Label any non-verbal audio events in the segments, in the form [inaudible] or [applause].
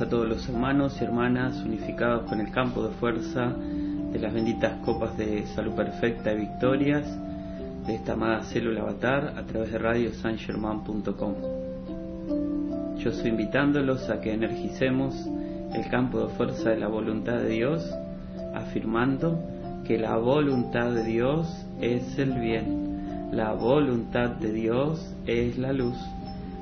a todos los hermanos y hermanas unificados con el campo de fuerza de las benditas copas de salud perfecta y victorias de esta amada célula avatar a través de radiosangerman.com. Yo estoy invitándolos a que energicemos el campo de fuerza de la voluntad de Dios, afirmando que la voluntad de Dios es el bien, la voluntad de Dios es la luz.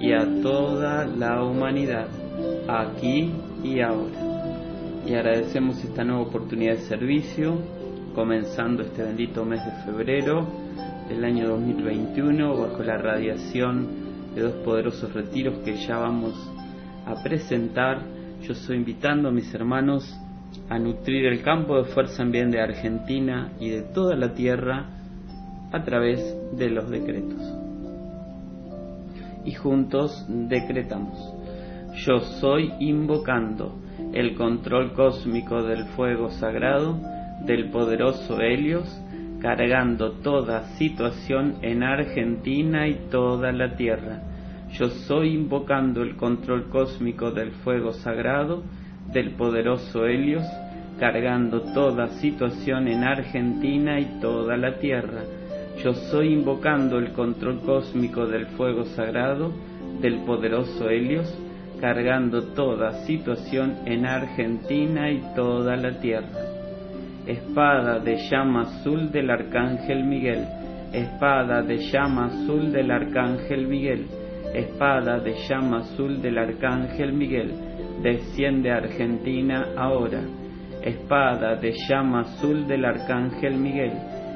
y a toda la humanidad, aquí y ahora. Y agradecemos esta nueva oportunidad de servicio, comenzando este bendito mes de febrero del año 2021, bajo la radiación de dos poderosos retiros que ya vamos a presentar. Yo estoy invitando a mis hermanos a nutrir el campo de fuerza en bien de Argentina y de toda la tierra a través de los decretos y juntos decretamos. Yo soy invocando el control cósmico del fuego sagrado del poderoso Helios, cargando toda situación en Argentina y toda la tierra. Yo soy invocando el control cósmico del fuego sagrado del poderoso Helios, cargando toda situación en Argentina y toda la tierra. Yo soy invocando el control cósmico del fuego sagrado del poderoso Helios, cargando toda situación en Argentina y toda la tierra. Espada de llama azul del Arcángel Miguel, espada de llama azul del Arcángel Miguel, espada de llama azul del arcángel Miguel, desciende a Argentina ahora. Espada de llama azul del arcángel Miguel,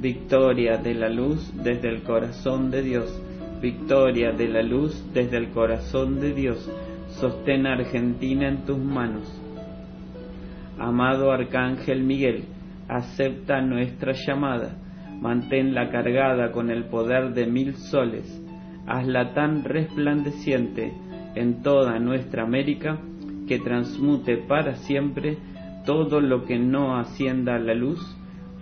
Victoria de la luz desde el corazón de Dios. Victoria de la luz desde el corazón de Dios. Sostén a Argentina en tus manos. Amado Arcángel Miguel, acepta nuestra llamada, manténla cargada con el poder de mil soles, hazla tan resplandeciente en toda nuestra América que transmute para siempre todo lo que no ascienda a la luz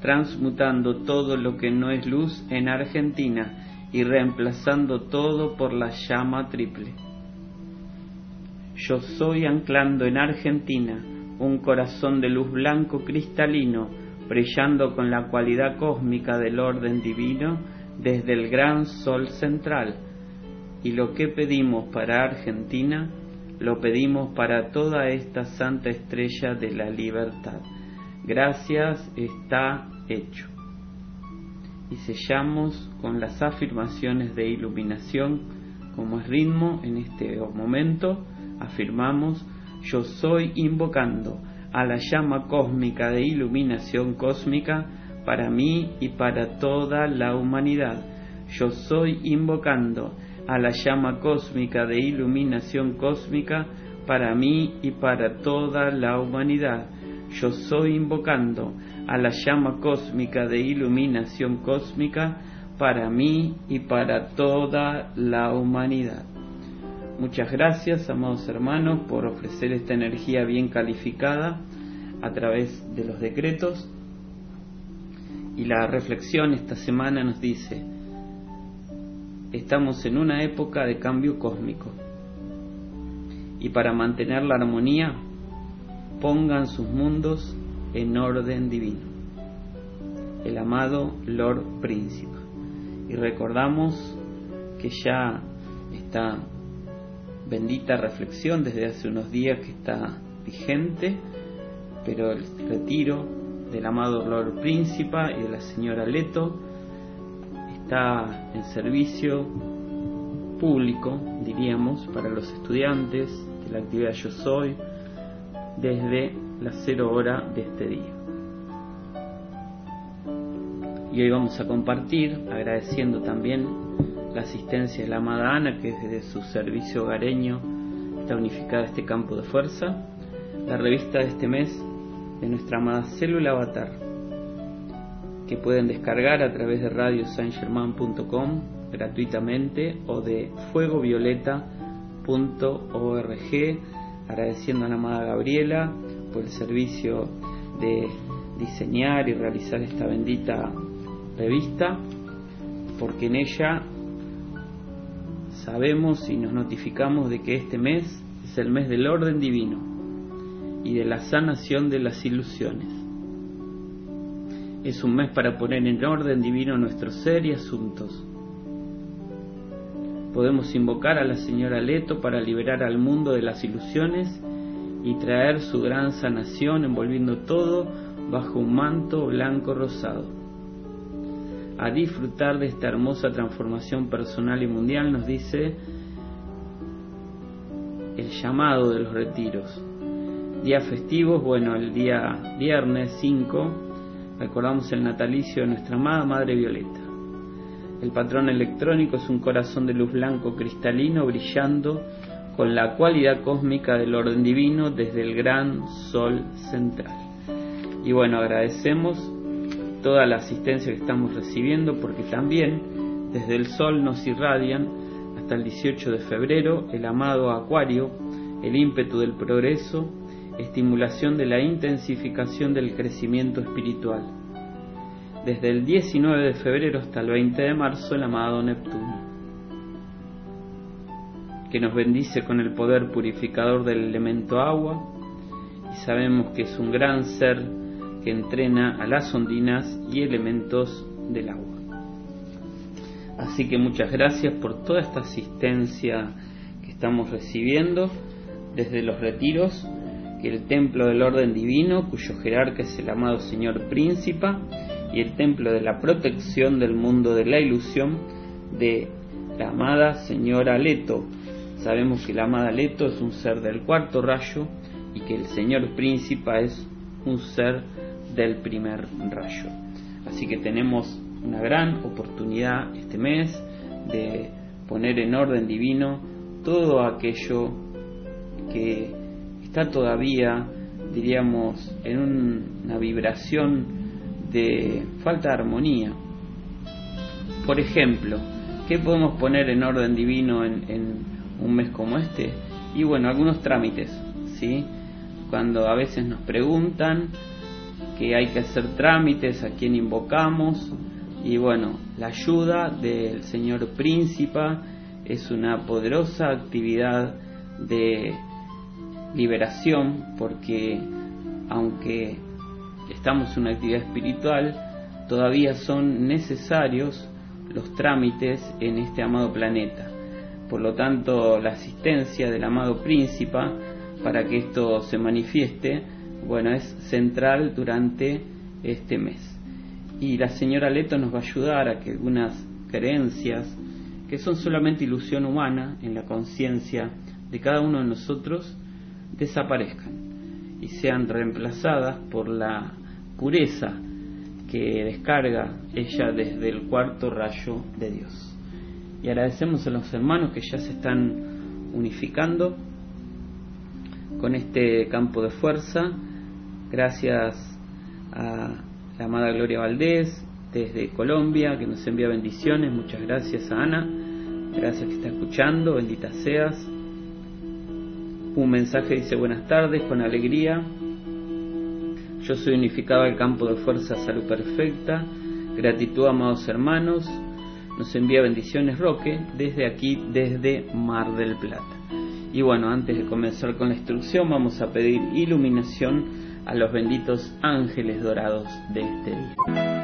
transmutando todo lo que no es luz en Argentina y reemplazando todo por la llama triple. Yo soy anclando en Argentina un corazón de luz blanco cristalino, brillando con la cualidad cósmica del orden divino desde el gran sol central. Y lo que pedimos para Argentina, lo pedimos para toda esta santa estrella de la libertad. Gracias está hecho. Y sellamos con las afirmaciones de iluminación como es ritmo en este momento. Afirmamos yo soy invocando a la llama cósmica de iluminación cósmica para mí y para toda la humanidad. Yo soy invocando a la llama cósmica de iluminación cósmica para mí y para toda la humanidad. Yo soy invocando a la llama cósmica de iluminación cósmica para mí y para toda la humanidad. Muchas gracias, amados hermanos, por ofrecer esta energía bien calificada a través de los decretos. Y la reflexión esta semana nos dice, estamos en una época de cambio cósmico. Y para mantener la armonía pongan sus mundos en orden divino. El amado Lord Príncipe. Y recordamos que ya esta bendita reflexión desde hace unos días que está vigente, pero el retiro del amado Lord Príncipe y de la señora Leto está en servicio público, diríamos, para los estudiantes de la actividad Yo Soy desde la cero hora de este día. Y hoy vamos a compartir, agradeciendo también la asistencia de la amada Ana, que desde su servicio hogareño está unificada este campo de fuerza, la revista de este mes de nuestra amada Célula Avatar, que pueden descargar a través de radiosangerman.com gratuitamente o de fuegovioleta.org, agradeciendo a la amada Gabriela por el servicio de diseñar y realizar esta bendita revista, porque en ella sabemos y nos notificamos de que este mes es el mes del orden divino y de la sanación de las ilusiones. Es un mes para poner en orden divino nuestro ser y asuntos. Podemos invocar a la señora Leto para liberar al mundo de las ilusiones y traer su gran sanación envolviendo todo bajo un manto blanco rosado a disfrutar de esta hermosa transformación personal y mundial, nos dice el llamado de los retiros. Días festivos, bueno, el día viernes 5 recordamos el natalicio de nuestra amada Madre Violeta. El patrón electrónico es un corazón de luz blanco cristalino brillando con la cualidad cósmica del orden divino desde el gran sol central. Y bueno, agradecemos toda la asistencia que estamos recibiendo, porque también desde el Sol nos irradian hasta el 18 de febrero el amado Acuario, el ímpetu del progreso, estimulación de la intensificación del crecimiento espiritual. Desde el 19 de febrero hasta el 20 de marzo el amado Neptuno, que nos bendice con el poder purificador del elemento agua y sabemos que es un gran ser que entrena a las ondinas y elementos del agua. Así que muchas gracias por toda esta asistencia que estamos recibiendo desde los retiros, que el templo del orden divino, cuyo jerarca es el amado Señor Príncipe, y el templo de la protección del mundo de la ilusión de la amada Señora Leto. Sabemos que la amada Leto es un ser del cuarto rayo y que el Señor Príncipe es un ser del primer rayo. Así que tenemos una gran oportunidad este mes de poner en orden divino todo aquello que está todavía, diríamos, en una vibración de falta de armonía. Por ejemplo, ¿qué podemos poner en orden divino en, un mes como este? Y bueno, algunos trámites, ¿sí? Cuando a veces nos preguntan que hay que hacer trámites, a quien invocamos y bueno, la ayuda del Señor Príncipe es una poderosa actividad de liberación porque aunque estamos en una actividad espiritual, todavía son necesarios los trámites en este amado planeta. Por lo tanto, la asistencia del amado príncipe para que esto se manifieste bueno, es central durante este mes. Y la señora Leto nos va a ayudar a que algunas creencias que son solamente ilusión humana en la conciencia de cada uno de nosotros desaparezcan y sean reemplazadas por la pureza que descarga ella desde el cuarto rayo de Dios. Y agradecemos a los hermanos que ya se están unificando con este campo de fuerza Gracias a la amada Gloria Valdés desde Colombia que nos envía bendiciones. Muchas gracias a Ana. Gracias que está escuchando. Bendita seas. Un mensaje dice buenas tardes con alegría. Yo soy unificado al campo de fuerza salud perfecta. Gratitud, amados hermanos. Nos envía bendiciones Roque desde aquí, desde Mar del Plata. Y bueno, antes de comenzar con la instrucción vamos a pedir iluminación a los benditos ángeles dorados de este día.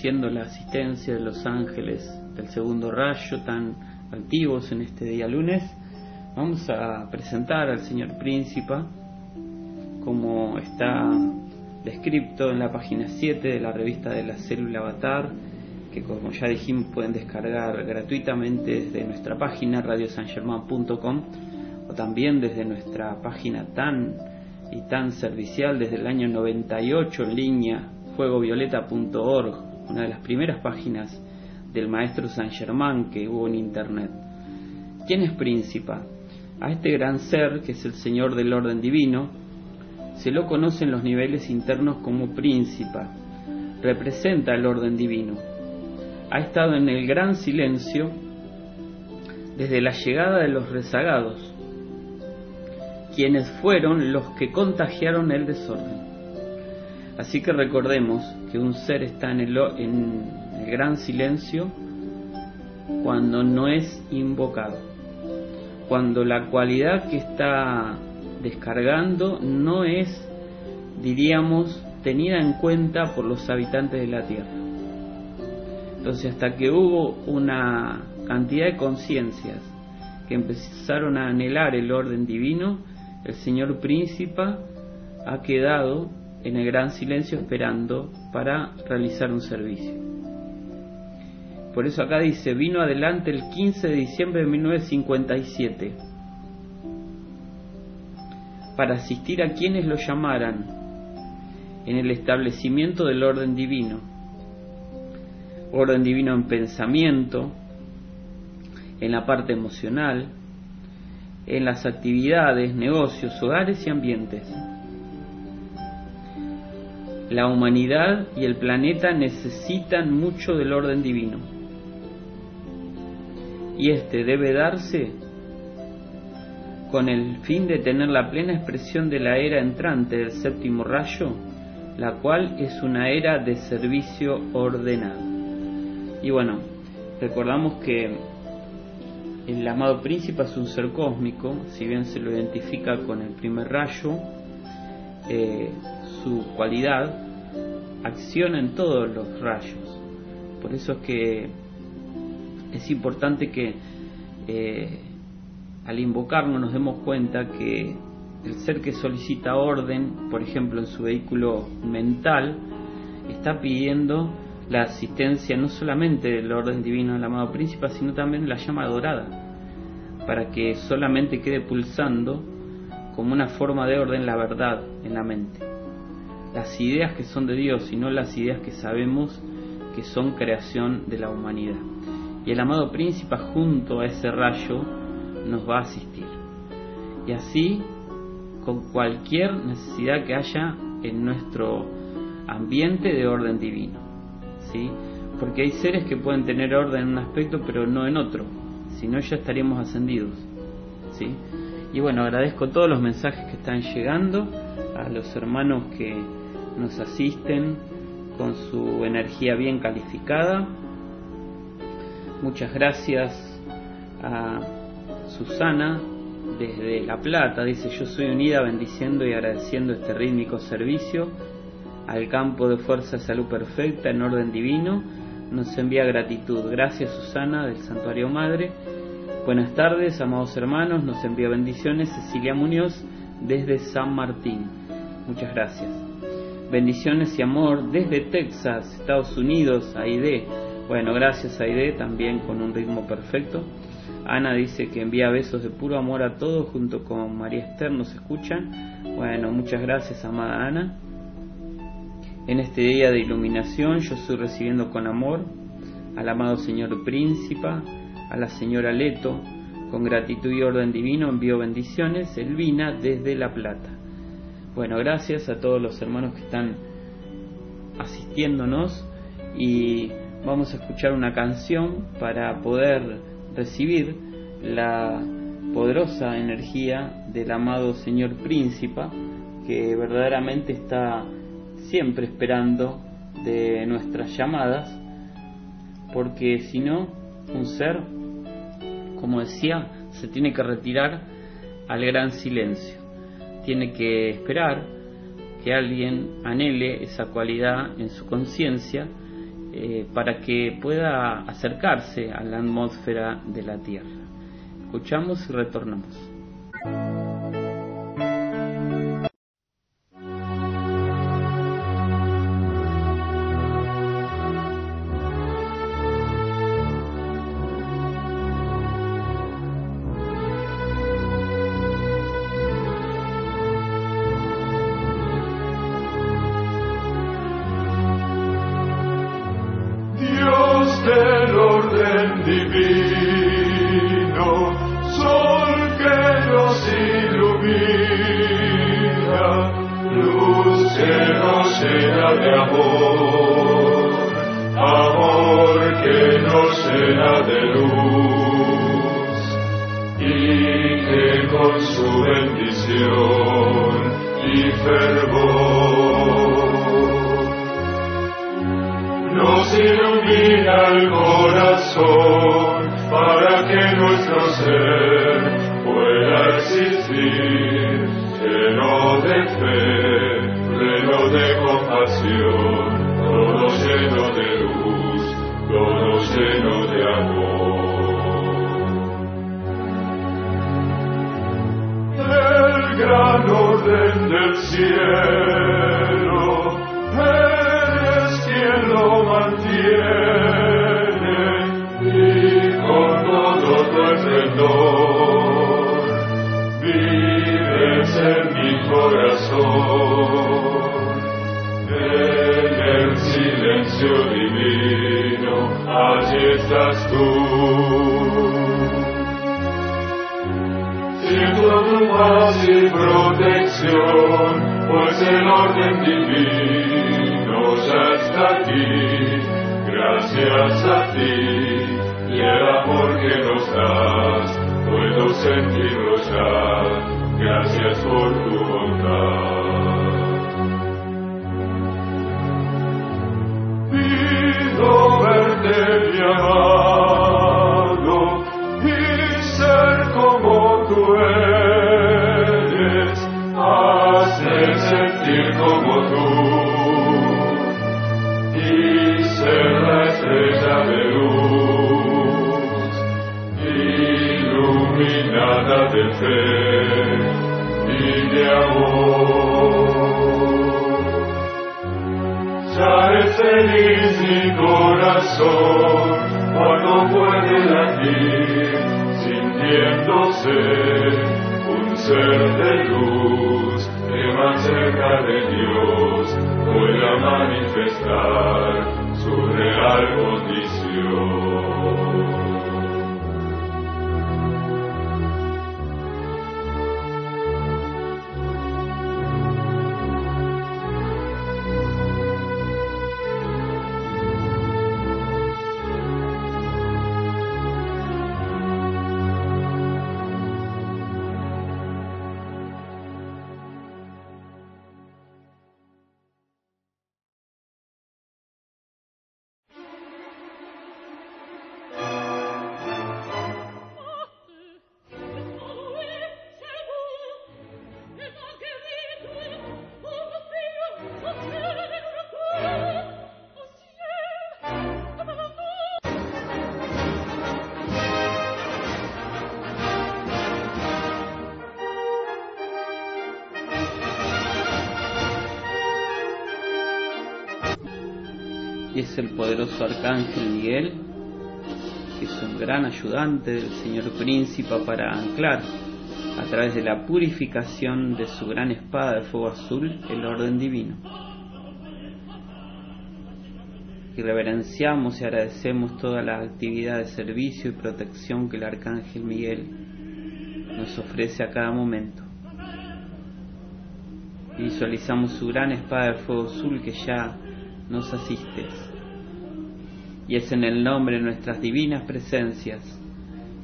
Agradeciendo la asistencia de los ángeles del segundo rayo tan activos en este día lunes, vamos a presentar al señor Príncipa como está descrito en la página 7 de la revista de la célula Avatar, que como ya dijimos pueden descargar gratuitamente desde nuestra página radiosangerman.com o también desde nuestra página tan y tan servicial desde el año 98 en línea fuegovioleta.org, una de las primeras páginas del maestro San Germán que hubo en internet. ¿Quién es Príncipa? A este gran ser, que es el Señor del orden divino, se lo conoce en los niveles internos como Príncipa. Representa el orden divino. Ha estado en el gran silencio desde la llegada de los rezagados, quienes fueron los que contagiaron el desorden. Así que recordemos que un ser está en el, gran silencio cuando no es invocado, cuando la cualidad que está descargando no es, diríamos, tenida en cuenta por los habitantes de la Tierra. Entonces, hasta que hubo una cantidad de conciencias que empezaron a anhelar el orden divino, el Señor Príncipa ha quedado en el gran silencio esperando para realizar un servicio. Por eso acá dice, vino adelante el 15 de diciembre de 1957 para asistir a quienes lo llamaran en el establecimiento del orden divino. Orden divino en pensamiento, en la parte emocional, en las actividades, negocios, hogares y ambientes. La humanidad y el planeta necesitan mucho del orden divino. Y este debe darse con el fin de tener la plena expresión de la era entrante del séptimo rayo, la cual es una era de servicio ordenado. Y bueno, recordamos que el amado príncipe es un ser cósmico, si bien se lo identifica con el primer rayo, eh, su cualidad acciona en todos los rayos. Por eso es que es importante que eh, al invocarlo nos demos cuenta que el ser que solicita orden, por ejemplo en su vehículo mental, está pidiendo la asistencia no solamente del orden divino del amado príncipe, sino también la llama dorada, para que solamente quede pulsando como una forma de orden la verdad en la mente. Las ideas que son de Dios y no las ideas que sabemos que son creación de la humanidad. Y el amado príncipe junto a ese rayo nos va a asistir. Y así con cualquier necesidad que haya en nuestro ambiente de orden divino. ¿sí? Porque hay seres que pueden tener orden en un aspecto pero no en otro, si no ya estaríamos ascendidos. ¿sí? Y bueno, agradezco todos los mensajes que están llegando, a los hermanos que nos asisten con su energía bien calificada. Muchas gracias a Susana desde La Plata, dice yo soy unida bendiciendo y agradeciendo este rítmico servicio al campo de fuerza de salud perfecta en orden divino. Nos envía gratitud. Gracias Susana del Santuario Madre. Buenas tardes, amados hermanos. Nos envía bendiciones Cecilia Muñoz desde San Martín. Muchas gracias. Bendiciones y amor desde Texas, Estados Unidos, Aide. Bueno, gracias Aide, también con un ritmo perfecto. Ana dice que envía besos de puro amor a todos junto con María Esther, nos escuchan. Bueno, muchas gracias, amada Ana. En este día de iluminación yo estoy recibiendo con amor al amado Señor Príncipa, a la señora Leto, con gratitud y orden divino envío bendiciones, Elvina desde La Plata. Bueno, gracias a todos los hermanos que están asistiéndonos y vamos a escuchar una canción para poder recibir la poderosa energía del amado Señor Príncipe que verdaderamente está siempre esperando de nuestras llamadas, porque si no, un ser, como decía, se tiene que retirar al gran silencio, tiene que esperar que alguien anhele esa cualidad en su conciencia eh, para que pueda acercarse a la atmósfera de la Tierra. Escuchamos y retornamos. Su bendición y fervor. Nos ilumina el corazón para que nuestro ser del cielo, eres quien lo mantiene y con todo tu esplendor vives en mi corazón. En el silencio divino, allí estás tú. paz y protección, pues el orden divino ya está aquí. Gracias a ti y el amor que nos das, puedo sentirlo ya. Gracias por tu bondad. De fe y de amor. Ya es feliz mi corazón cuando puede latir, sintiéndose un ser de luz que más cerca de Dios pueda manifestar su real condición. Es el poderoso arcángel Miguel, que es un gran ayudante del Señor Príncipe para anclar a través de la purificación de su gran espada de fuego azul el orden divino. Y reverenciamos y agradecemos toda la actividad de servicio y protección que el arcángel Miguel nos ofrece a cada momento. Visualizamos su gran espada de fuego azul que ya nos asistes. Y es en el nombre de nuestras divinas presencias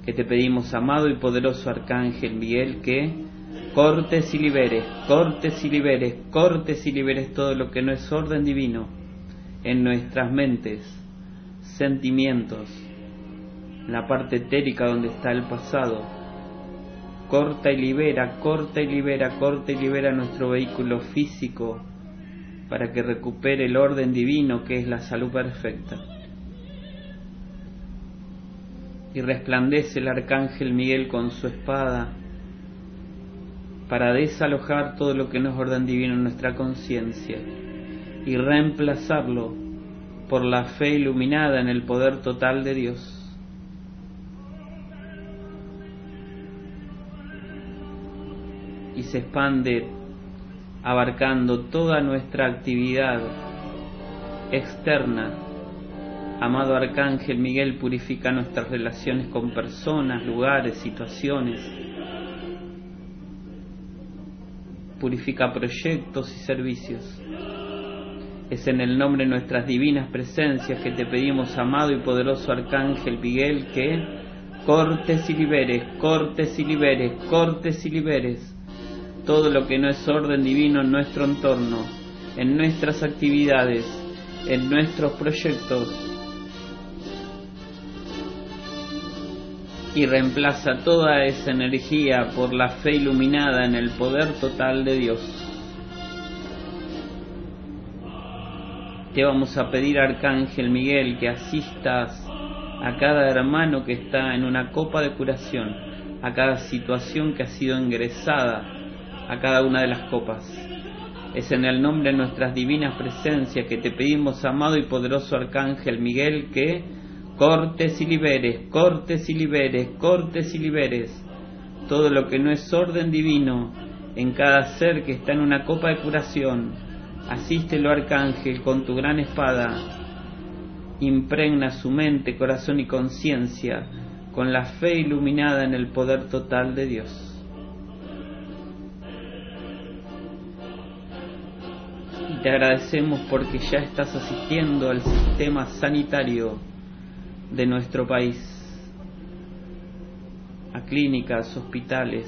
que te pedimos, amado y poderoso Arcángel Miguel, que cortes y liberes, cortes y liberes, cortes y liberes todo lo que no es orden divino en nuestras mentes, sentimientos, en la parte etérica donde está el pasado. Corta y libera, corta y libera, corta y libera nuestro vehículo físico, para que recupere el orden divino que es la salud perfecta. Y resplandece el arcángel Miguel con su espada para desalojar todo lo que no es orden divino en nuestra conciencia y reemplazarlo por la fe iluminada en el poder total de Dios. Y se expande abarcando toda nuestra actividad externa. Amado Arcángel Miguel purifica nuestras relaciones con personas, lugares, situaciones. Purifica proyectos y servicios. Es en el nombre de nuestras divinas presencias que te pedimos, amado y poderoso Arcángel Miguel, que cortes y liberes, cortes y liberes, cortes y liberes todo lo que no es orden divino en nuestro entorno, en nuestras actividades, en nuestros proyectos. Y reemplaza toda esa energía por la fe iluminada en el poder total de Dios. Te vamos a pedir, Arcángel Miguel, que asistas a cada hermano que está en una copa de curación, a cada situación que ha sido ingresada a cada una de las copas. Es en el nombre de nuestras divinas presencias que te pedimos, amado y poderoso Arcángel Miguel, que cortes y liberes, cortes y liberes, cortes y liberes todo lo que no es orden divino en cada ser que está en una copa de curación. Asístelo, Arcángel, con tu gran espada. Impregna su mente, corazón y conciencia con la fe iluminada en el poder total de Dios. te agradecemos porque ya estás asistiendo al sistema sanitario de nuestro país, a clínicas, hospitales,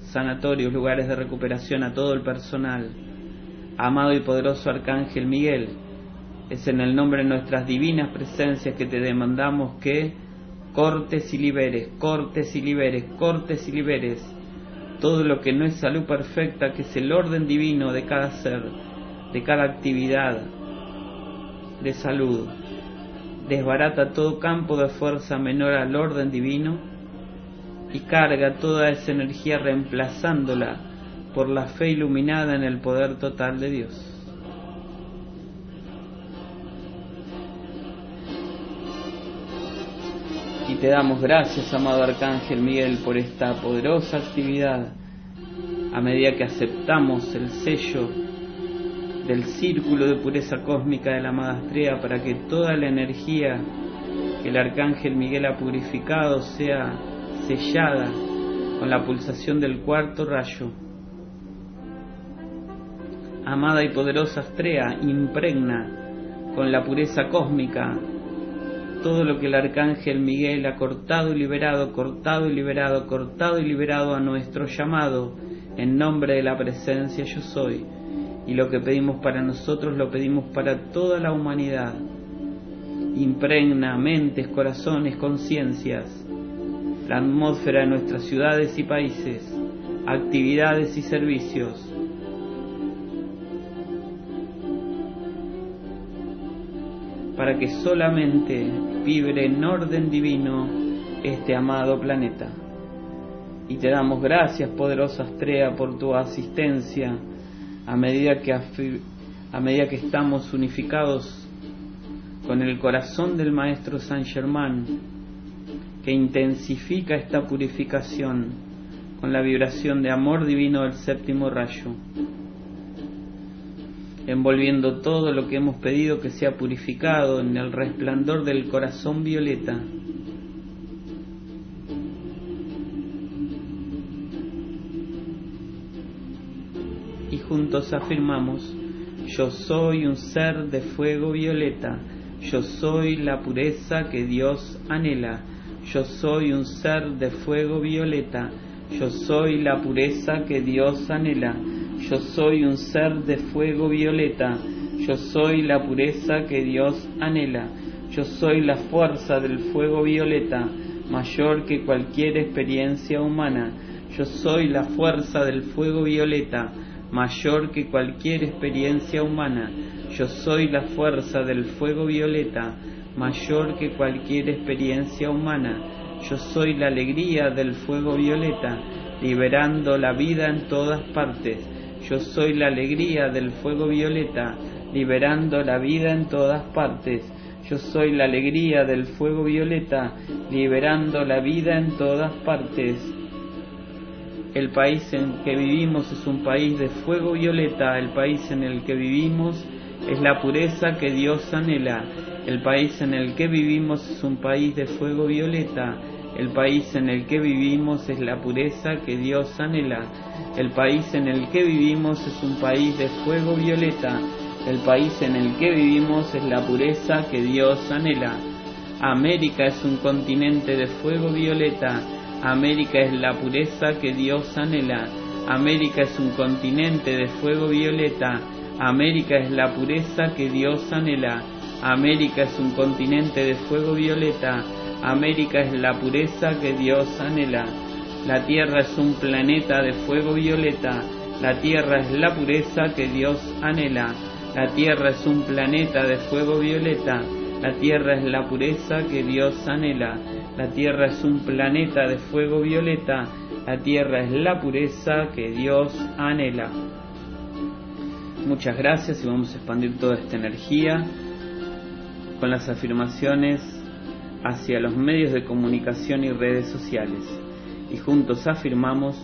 sanatorios, lugares de recuperación, a todo el personal. Amado y poderoso Arcángel Miguel, es en el nombre de nuestras divinas presencias que te demandamos que cortes y liberes, cortes y liberes, cortes y liberes todo lo que no es salud perfecta, que es el orden divino de cada ser, de cada actividad de salud. Desbarata todo campo de fuerza menor al orden divino y carga toda esa energía reemplazándola por la fe iluminada en el poder total de Dios. Y te damos gracias, amado Arcángel Miguel, por esta poderosa actividad. A medida que aceptamos el sello del círculo de pureza cósmica de la amada para que toda la energía que el Arcángel Miguel ha purificado sea sellada con la pulsación del cuarto rayo. Amada y poderosa estrella, impregna con la pureza cósmica todo lo que el arcángel Miguel ha cortado y liberado, cortado y liberado, cortado y liberado a nuestro llamado en nombre de la presencia yo soy. Y lo que pedimos para nosotros lo pedimos para toda la humanidad. Impregna mentes, corazones, conciencias, la atmósfera de nuestras ciudades y países, actividades y servicios para que solamente vibre en orden divino este amado planeta. Y te damos gracias, poderosa estrella, por tu asistencia a medida que, a medida que estamos unificados con el corazón del Maestro San Germán, que intensifica esta purificación con la vibración de amor divino del séptimo rayo envolviendo todo lo que hemos pedido que sea purificado en el resplandor del corazón violeta. Juntos afirmamos, yo soy un ser de fuego violeta, yo soy la pureza que Dios anhela, yo soy un ser de fuego violeta, yo soy la pureza que Dios anhela yo soy un ser de fuego violeta, yo soy la pureza que Dios anhela, yo soy la fuerza del fuego violeta, mayor que cualquier experiencia humana, yo soy la fuerza del fuego violeta, mayor que cualquier experiencia humana, yo soy la fuerza del fuego violeta, mayor que cualquier experiencia humana, yo soy la alegría del fuego violeta, liberando la vida en todas partes, yo soy la alegría del fuego violeta, liberando la vida en todas partes. Yo soy la alegría del fuego violeta, liberando la vida en todas partes. El país en que vivimos es un país de fuego violeta, el país en el que vivimos es la pureza que Dios anhela. El país en el que vivimos es un país de fuego violeta, el país en el que vivimos es la pureza que Dios anhela. El país en el que vivimos es un país de fuego violeta. El país en el que vivimos es la pureza que Dios anhela. América es un continente de fuego violeta. América es la pureza que Dios anhela. América es un continente de fuego violeta. América es la pureza que Dios anhela. América es un continente de fuego violeta. América es la pureza que Dios anhela. La Tierra es un planeta de fuego violeta. La Tierra es la pureza que Dios anhela. La Tierra es un planeta de fuego violeta. La Tierra es la pureza que Dios anhela. La Tierra es un planeta de fuego violeta. La Tierra es la pureza que Dios anhela. Muchas gracias y vamos a expandir toda esta energía con las afirmaciones hacia los medios de comunicación y redes sociales. Y juntos afirmamos,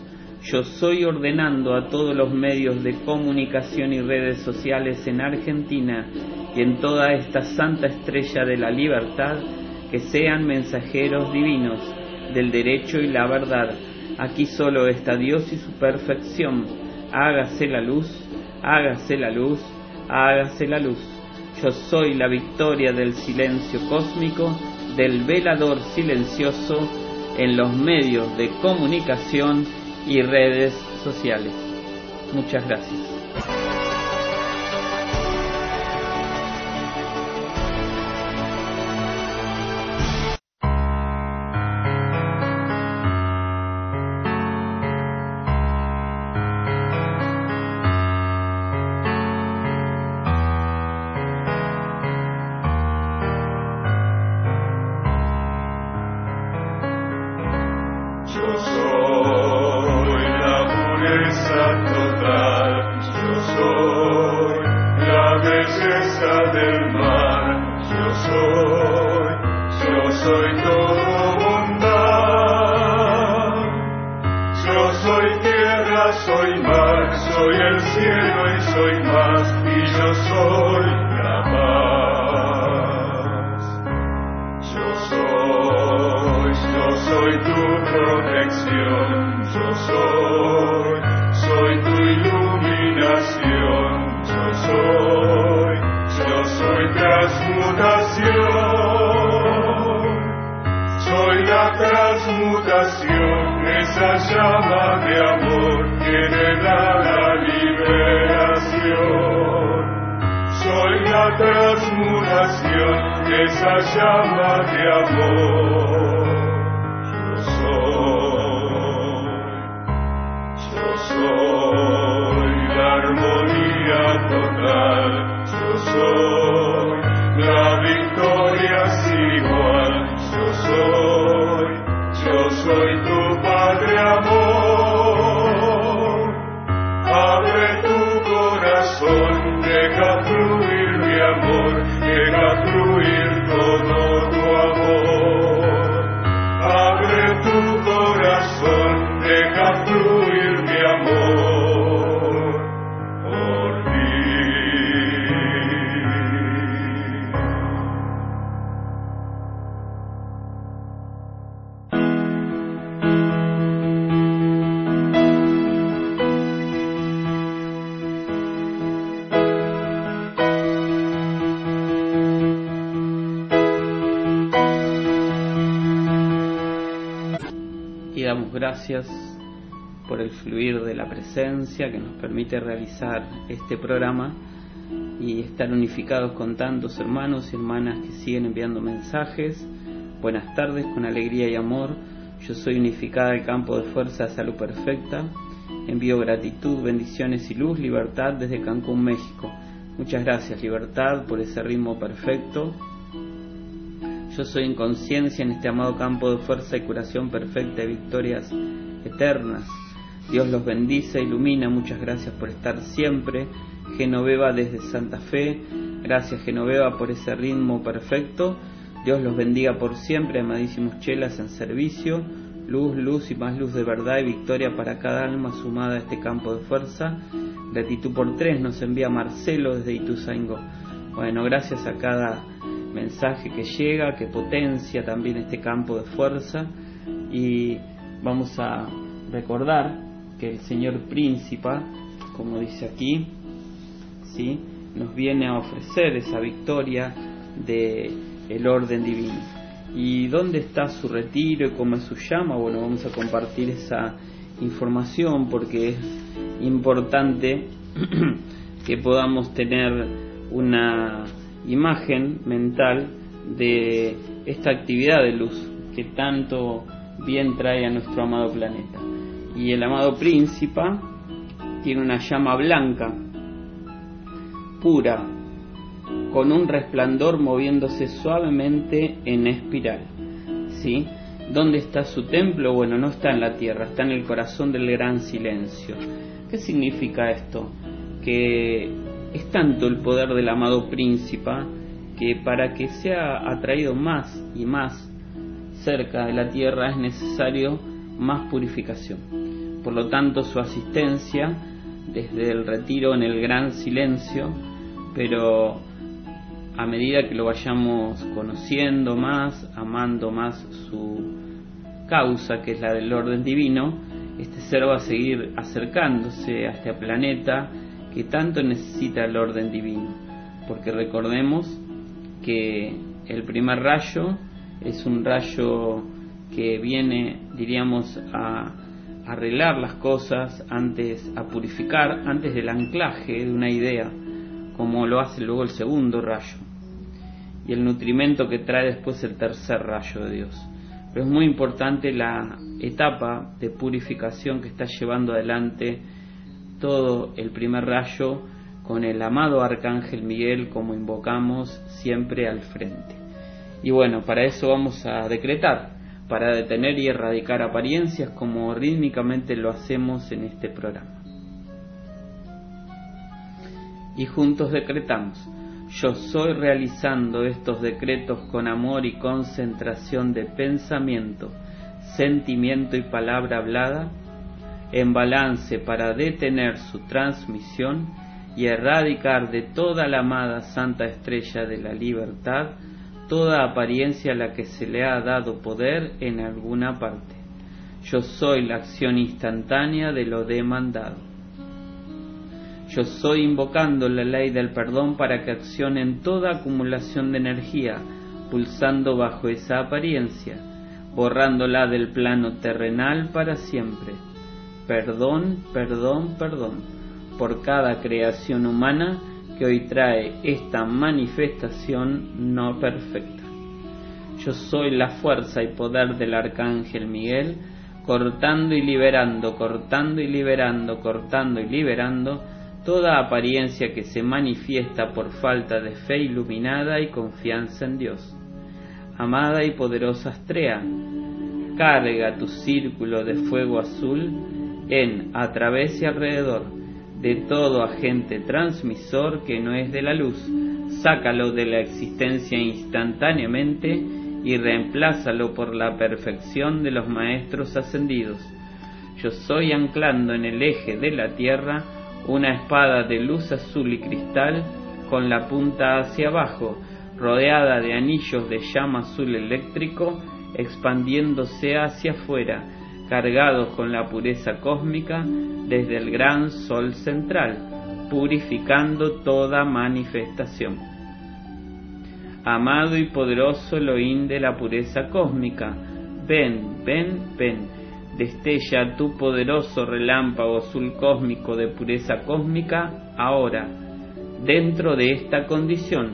yo soy ordenando a todos los medios de comunicación y redes sociales en Argentina y en toda esta santa estrella de la libertad que sean mensajeros divinos del derecho y la verdad. Aquí solo está Dios y su perfección. Hágase la luz, hágase la luz, hágase la luz. Yo soy la victoria del silencio cósmico, del velador silencioso en los medios de comunicación y redes sociales. Muchas gracias. Damos gracias por el fluir de la presencia que nos permite realizar este programa y estar unificados con tantos hermanos y hermanas que siguen enviando mensajes. Buenas tardes, con alegría y amor. Yo soy unificada del campo de fuerza de salud perfecta. Envío gratitud, bendiciones y luz, libertad desde Cancún, México. Muchas gracias, libertad, por ese ritmo perfecto. Yo soy en conciencia en este amado campo de fuerza y curación perfecta y victorias eternas. Dios los bendice, ilumina, muchas gracias por estar siempre. Genoveva desde Santa Fe, gracias Genoveva por ese ritmo perfecto. Dios los bendiga por siempre, amadísimos chelas en servicio. Luz, luz y más luz de verdad y victoria para cada alma sumada a este campo de fuerza. Gratitud por tres nos envía Marcelo desde Ituzaingó. Bueno, gracias a cada mensaje que llega, que potencia también este campo de fuerza y vamos a recordar que el Señor Príncipa, como dice aquí, ¿sí? nos viene a ofrecer esa victoria de el orden divino. ¿Y dónde está su retiro y cómo es su llama? Bueno, vamos a compartir esa información porque es importante [clears throat] que podamos tener una imagen mental de esta actividad de luz que tanto bien trae a nuestro amado planeta. Y el amado príncipe tiene una llama blanca, pura, con un resplandor moviéndose suavemente en espiral. ¿Sí? ¿Dónde está su templo? Bueno, no está en la tierra, está en el corazón del gran silencio. ¿Qué significa esto? Que es tanto el poder del amado príncipe que para que sea atraído más y más cerca de la tierra es necesario más purificación. Por lo tanto, su asistencia desde el retiro en el gran silencio, pero a medida que lo vayamos conociendo más, amando más su causa, que es la del orden divino, este ser va a seguir acercándose a este planeta que tanto necesita el orden divino, porque recordemos que el primer rayo es un rayo que viene, diríamos, a arreglar las cosas antes, a purificar antes del anclaje de una idea, como lo hace luego el segundo rayo, y el nutrimento que trae después el tercer rayo de Dios. Pero es muy importante la etapa de purificación que está llevando adelante todo el primer rayo con el amado Arcángel Miguel como invocamos siempre al frente. Y bueno, para eso vamos a decretar, para detener y erradicar apariencias como rítmicamente lo hacemos en este programa. Y juntos decretamos, yo soy realizando estos decretos con amor y concentración de pensamiento, sentimiento y palabra hablada, en balance para detener su transmisión y erradicar de toda la amada Santa Estrella de la Libertad toda apariencia a la que se le ha dado poder en alguna parte. Yo soy la acción instantánea de lo demandado. Yo soy invocando la ley del perdón para que accione en toda acumulación de energía, pulsando bajo esa apariencia, borrándola del plano terrenal para siempre. Perdón, perdón, perdón por cada creación humana que hoy trae esta manifestación no perfecta. Yo soy la fuerza y poder del Arcángel Miguel, cortando y liberando, cortando y liberando, cortando y liberando toda apariencia que se manifiesta por falta de fe iluminada y confianza en Dios. Amada y poderosa Astrea, carga tu círculo de fuego azul en, a través y alrededor de todo agente transmisor que no es de la luz. Sácalo de la existencia instantáneamente y reemplázalo por la perfección de los maestros ascendidos. Yo soy anclando en el eje de la tierra una espada de luz azul y cristal con la punta hacia abajo, rodeada de anillos de llama azul eléctrico, expandiéndose hacia afuera, cargados con la pureza cósmica desde el gran sol central, purificando toda manifestación. Amado y poderoso Elohim la pureza cósmica, ven, ven, ven, destella tu poderoso relámpago azul cósmico de pureza cósmica ahora, dentro de esta condición,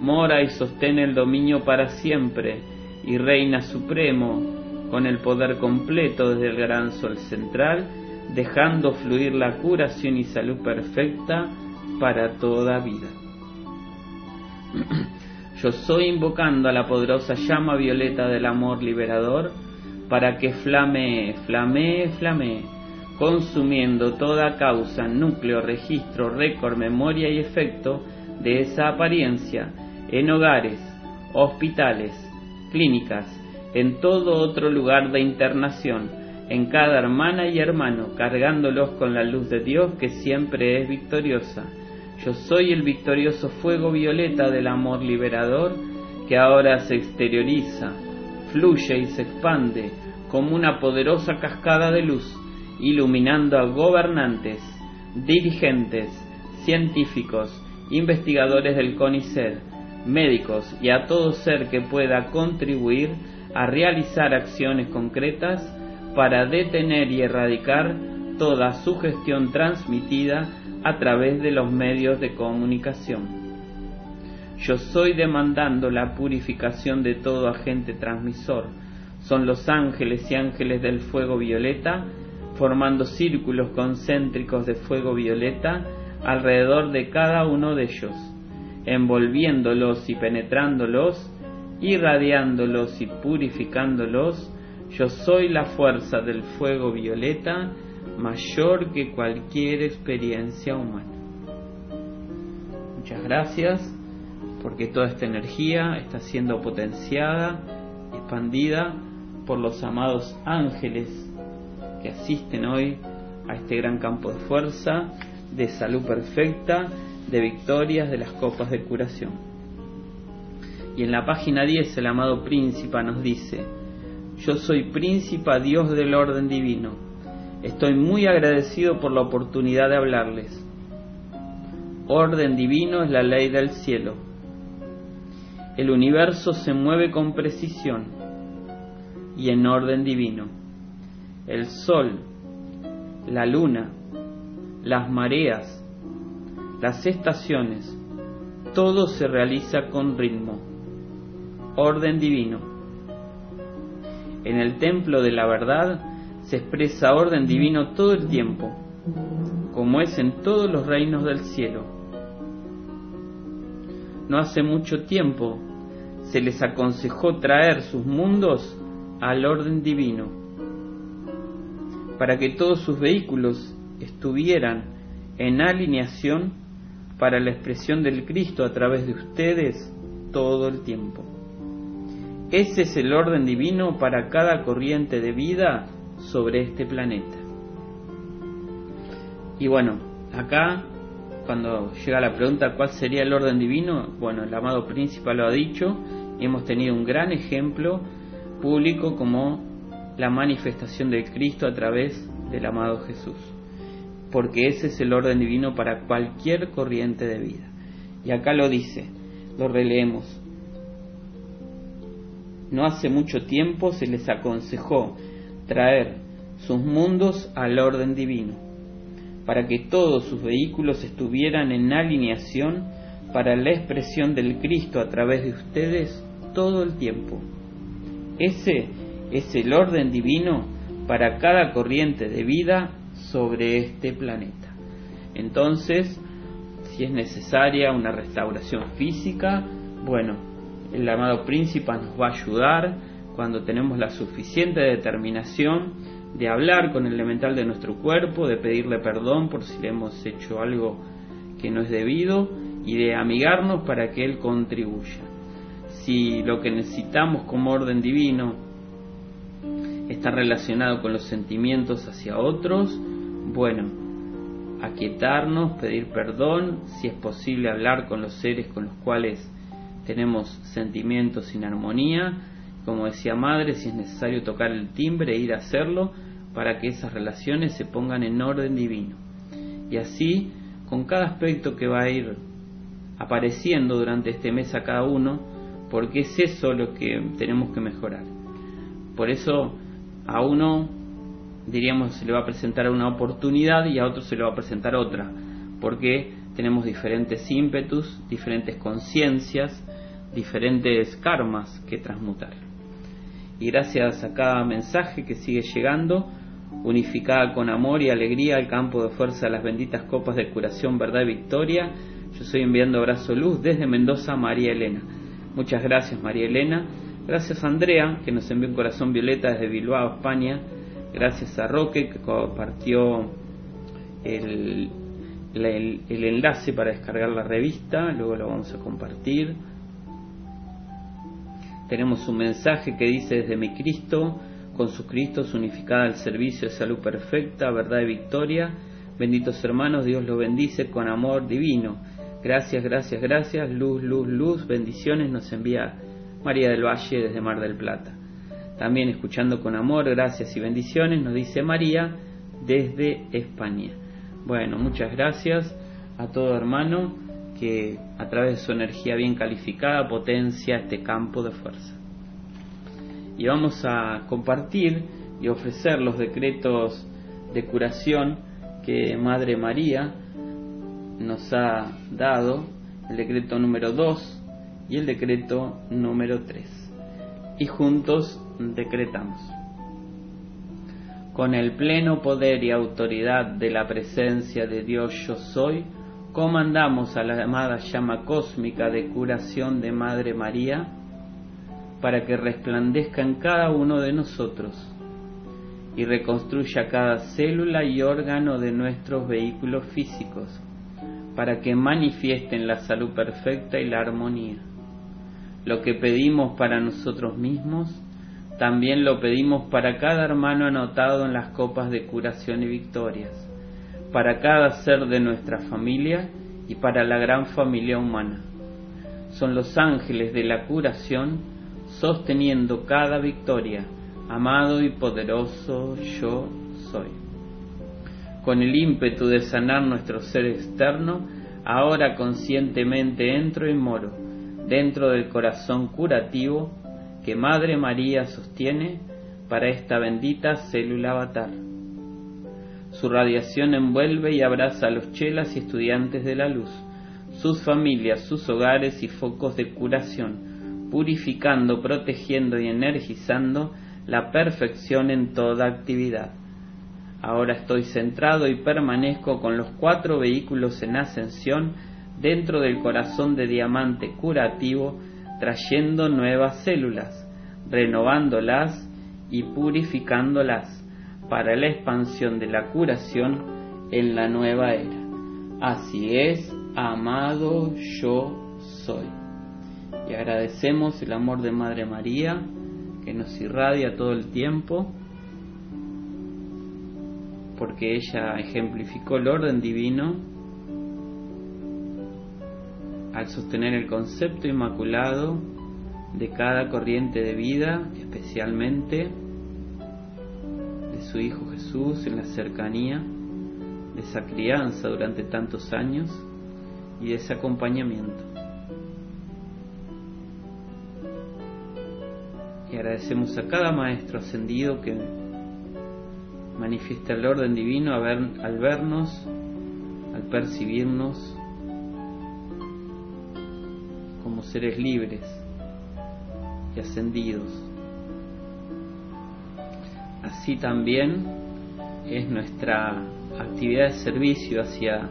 mora y sostén el dominio para siempre, y reina supremo, con el poder completo desde el gran sol central, dejando fluir la curación y salud perfecta para toda vida. [clears throat] Yo soy invocando a la poderosa llama violeta del amor liberador para que flame, flame, flame, consumiendo toda causa, núcleo, registro, récord, memoria y efecto de esa apariencia en hogares, hospitales, clínicas, en todo otro lugar de internación, en cada hermana y hermano, cargándolos con la luz de Dios que siempre es victoriosa. Yo soy el victorioso fuego violeta del amor liberador que ahora se exterioriza, fluye y se expande como una poderosa cascada de luz, iluminando a gobernantes, dirigentes, científicos, investigadores del CONICET, médicos y a todo ser que pueda contribuir a realizar acciones concretas para detener y erradicar toda sugestión transmitida a través de los medios de comunicación. Yo soy demandando la purificación de todo agente transmisor. Son los ángeles y ángeles del fuego violeta, formando círculos concéntricos de fuego violeta alrededor de cada uno de ellos, envolviéndolos y penetrándolos irradiándolos y purificándolos, yo soy la fuerza del fuego violeta mayor que cualquier experiencia humana. Muchas gracias porque toda esta energía está siendo potenciada, expandida por los amados ángeles que asisten hoy a este gran campo de fuerza, de salud perfecta, de victorias de las copas de curación. Y en la página 10 el amado príncipe nos dice, yo soy príncipe Dios del orden divino. Estoy muy agradecido por la oportunidad de hablarles. Orden divino es la ley del cielo. El universo se mueve con precisión y en orden divino. El sol, la luna, las mareas, las estaciones, todo se realiza con ritmo, orden divino. En el templo de la verdad se expresa orden divino todo el tiempo, como es en todos los reinos del cielo. No hace mucho tiempo se les aconsejó traer sus mundos al orden divino, para que todos sus vehículos estuvieran en alineación para la expresión del Cristo a través de ustedes todo el tiempo. Ese es el orden divino para cada corriente de vida sobre este planeta. Y bueno, acá cuando llega la pregunta cuál sería el orden divino, bueno, el amado príncipe lo ha dicho hemos tenido un gran ejemplo público como la manifestación del Cristo a través del amado Jesús. Porque ese es el orden divino para cualquier corriente de vida. Y acá lo dice, lo releemos. No hace mucho tiempo se les aconsejó traer sus mundos al orden divino, para que todos sus vehículos estuvieran en alineación para la expresión del Cristo a través de ustedes todo el tiempo. Ese es el orden divino para cada corriente de vida sobre este planeta. Entonces, si es necesaria una restauración física, bueno, el amado príncipe nos va a ayudar cuando tenemos la suficiente determinación de hablar con el elemental de nuestro cuerpo, de pedirle perdón por si le hemos hecho algo que no es debido y de amigarnos para que Él contribuya. Si lo que necesitamos como orden divino está relacionado con los sentimientos hacia otros, bueno, aquietarnos, pedir perdón, si es posible hablar con los seres con los cuales tenemos sentimientos sin armonía, como decía madre, si es necesario tocar el timbre e ir a hacerlo para que esas relaciones se pongan en orden divino. Y así, con cada aspecto que va a ir apareciendo durante este mes a cada uno, porque es eso lo que tenemos que mejorar. Por eso a uno, diríamos, se le va a presentar una oportunidad y a otro se le va a presentar otra, porque tenemos diferentes ímpetus, diferentes conciencias, diferentes karmas que transmutar. Y gracias a cada mensaje que sigue llegando, unificada con amor y alegría al campo de fuerza de las benditas copas de curación, verdad y victoria, yo estoy enviando abrazo luz desde Mendoza, María Elena. Muchas gracias María Elena. Gracias a Andrea, que nos envió un corazón violeta desde Bilbao, España. Gracias a Roque, que compartió el, el, enlace para descargar la revista. Luego lo vamos a compartir. Tenemos un mensaje que dice desde mi Cristo, con su Cristo unificada al servicio de salud perfecta, verdad y victoria. Benditos hermanos, Dios los bendice con amor divino Gracias, gracias, gracias. Luz, luz, luz. Bendiciones nos envía María del Valle desde Mar del Plata. También escuchando con amor, gracias y bendiciones, nos dice María desde España. Bueno, muchas gracias a todo hermano que a través de su energía bien calificada potencia este campo de fuerza. Y vamos a compartir y ofrecer los decretos de curación que Madre María nos ha dado el decreto número 2 y el decreto número 3. Y juntos decretamos. Con el pleno poder y autoridad de la presencia de Dios yo soy, comandamos a la llamada llama cósmica de curación de Madre María para que resplandezca en cada uno de nosotros y reconstruya cada célula y órgano de nuestros vehículos físicos para que manifiesten la salud perfecta y la armonía. Lo que pedimos para nosotros mismos, también lo pedimos para cada hermano anotado en las copas de curación y victorias, para cada ser de nuestra familia y para la gran familia humana. Son los ángeles de la curación sosteniendo cada victoria, amado y poderoso yo soy con el ímpetu de sanar nuestro ser externo, ahora conscientemente entro y moro dentro del corazón curativo que Madre María sostiene para esta bendita célula avatar. Su radiación envuelve y abraza a los chelas y estudiantes de la luz, sus familias, sus hogares y focos de curación, purificando, protegiendo y energizando la perfección en toda actividad. Ahora estoy centrado y permanezco con los cuatro vehículos en ascensión dentro del corazón de diamante curativo, trayendo nuevas células, renovándolas y purificándolas para la expansión de la curación en la nueva era. Así es, amado yo soy. Y agradecemos el amor de Madre María que nos irradia todo el tiempo, porque ella ejemplificó el orden divino al sostener el concepto inmaculado de cada corriente de vida, especialmente su Hijo Jesús en la cercanía de esa crianza durante tantos años y de ese acompañamiento. Y agradecemos a cada maestro ascendido que manifiesta el orden divino al vernos, al percibirnos seres libres y ascendidos así también es nuestra actividad de servicio hacia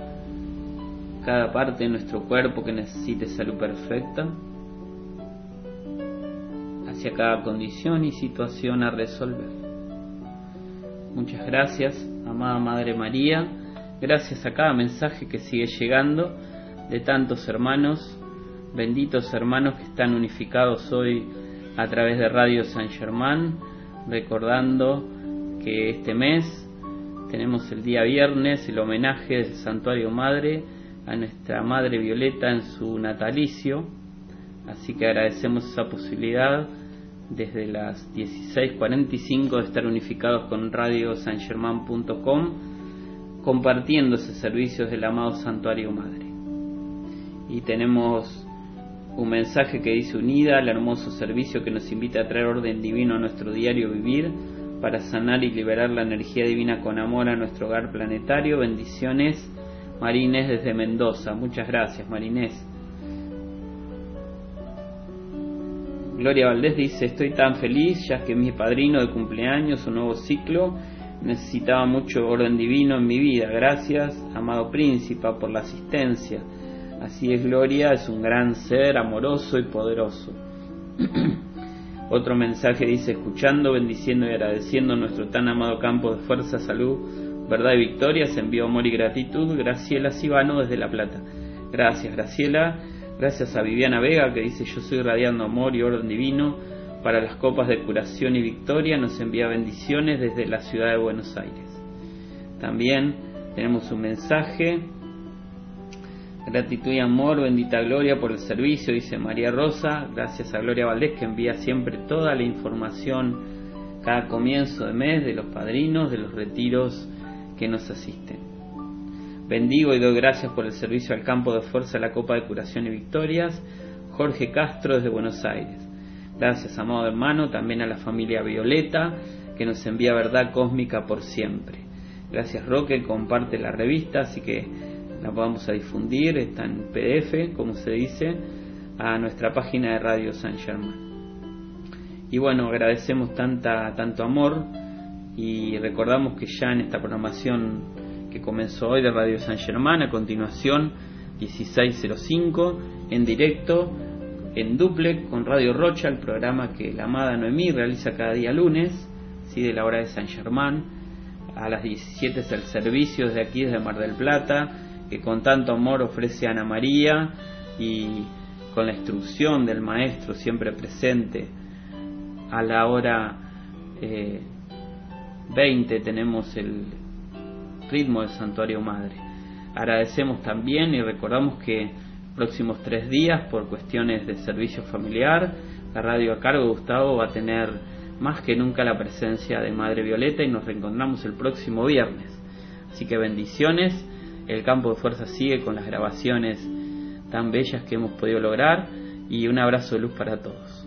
cada parte de nuestro cuerpo que necesite salud perfecta, hacia cada condición y situación a resolver. Muchas gracias, amada Madre María, gracias a cada mensaje que sigue llegando de tantos hermanos, benditos hermanos que están unificados hoy a través de Radio San Germán, recordando que este mes tenemos el día viernes el homenaje del Santuario Madre a nuestra Madre Violeta en su natalicio, así que agradecemos esa posibilidad desde las 16.45 de estar unificados con Radio radiosangerman.com compartiendo ese servicios del amado Santuario Madre. Y tenemos un mensaje que dice unida al hermoso servicio que nos invita a traer orden divino a nuestro diario vivir para sanar y liberar la energía divina con amor a nuestro hogar planetario. Bendiciones, Marinés desde Mendoza. Muchas gracias, Marinés. Gloria Valdés dice, estoy tan feliz ya que mi padrino de cumpleaños, un nuevo ciclo, necesitaba mucho orden divino en mi vida. Gracias, amado príncipe, por la asistencia. Así es, Gloria, es un gran ser amoroso y poderoso. [clears throat] Otro mensaje dice, escuchando, bendiciendo y agradeciendo nuestro tan amado campo de fuerza, salud, verdad y victoria, se envió amor y gratitud, Graciela Sibano desde La Plata. Gracias, Graciela. Gracias a Viviana Vega que dice, yo soy radiando amor y orden divino para las copas de curación y victoria, nos envía bendiciones desde la ciudad de Buenos Aires. También tenemos un mensaje Gratitud y amor, bendita gloria por el servicio, dice María Rosa. Gracias a Gloria Valdés que envía siempre toda la información cada comienzo de mes de los padrinos, de los retiros que nos asisten. Bendigo y doy gracias por el servicio al campo de fuerza de la Copa de Curación y Victorias. Jorge Castro desde Buenos Aires. Gracias, amado hermano, también a la familia Violeta que nos envía verdad cósmica por siempre. Gracias, Roque, comparte la revista, así que la vamos a difundir, está en PDF, como se dice, a nuestra página de Radio San Germán. Y bueno, agradecemos tanta, tanto amor y recordamos que ya en esta programación que comenzó hoy de Radio San Germán, a continuación 1605, en directo, en duple con Radio Rocha, el programa que la amada Noemí realiza cada día lunes, ¿sí? de la hora de San Germán. A las 17 es el servicio desde aquí, desde Mar del Plata que con tanto amor ofrece Ana María y con la instrucción del Maestro siempre presente. A la hora 20 eh, tenemos el ritmo del Santuario Madre. Agradecemos también y recordamos que próximos tres días, por cuestiones de servicio familiar, la radio a cargo de Gustavo va a tener más que nunca la presencia de Madre Violeta y nos reencontramos el próximo viernes. Así que bendiciones el campo de fuerza sigue con las grabaciones tan bellas que hemos podido lograr y un abrazo de luz para todos.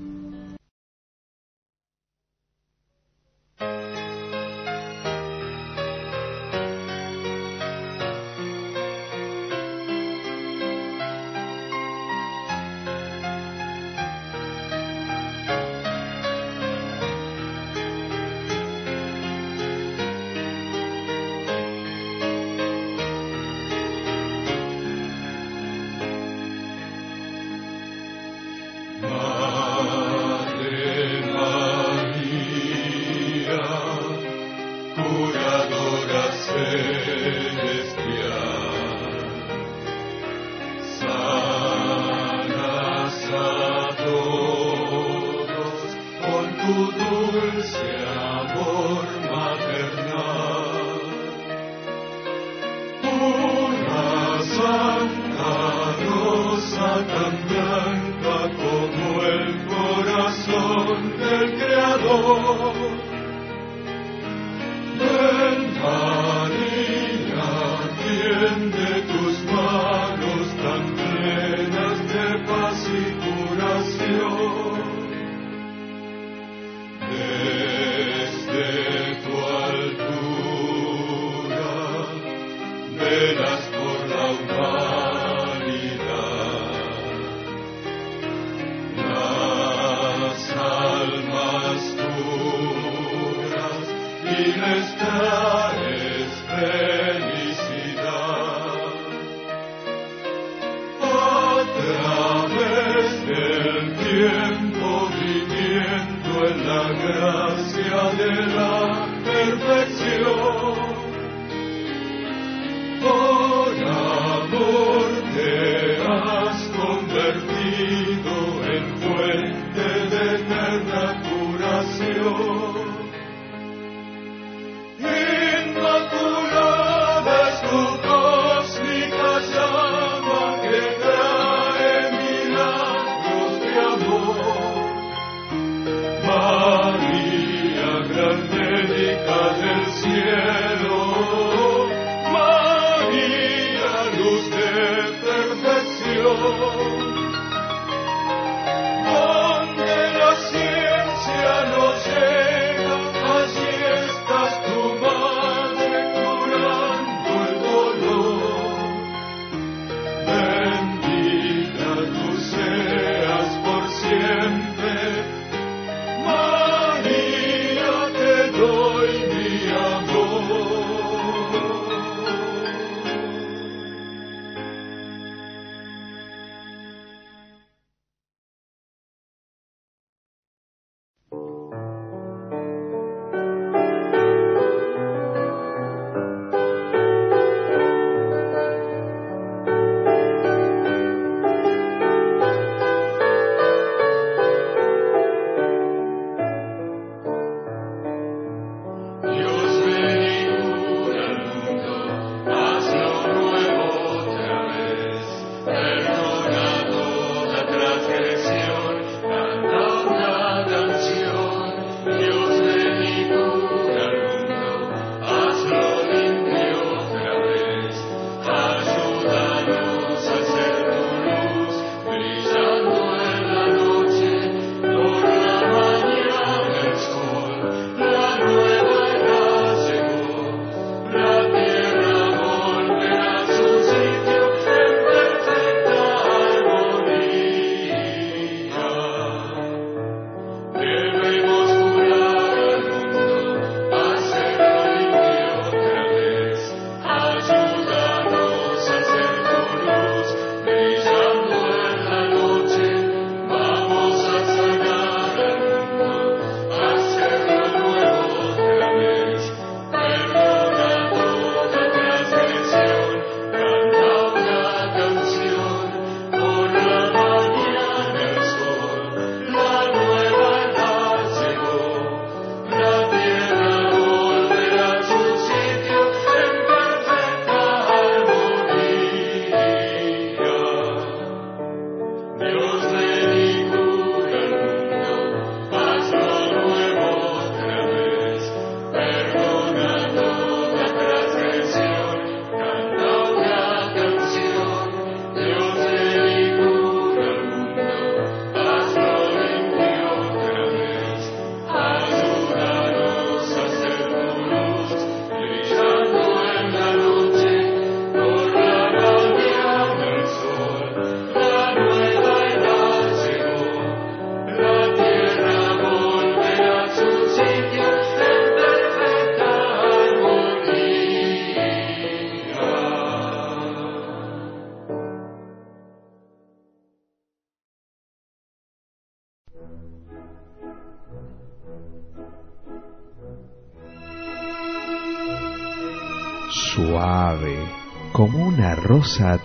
de la perfección. Rosa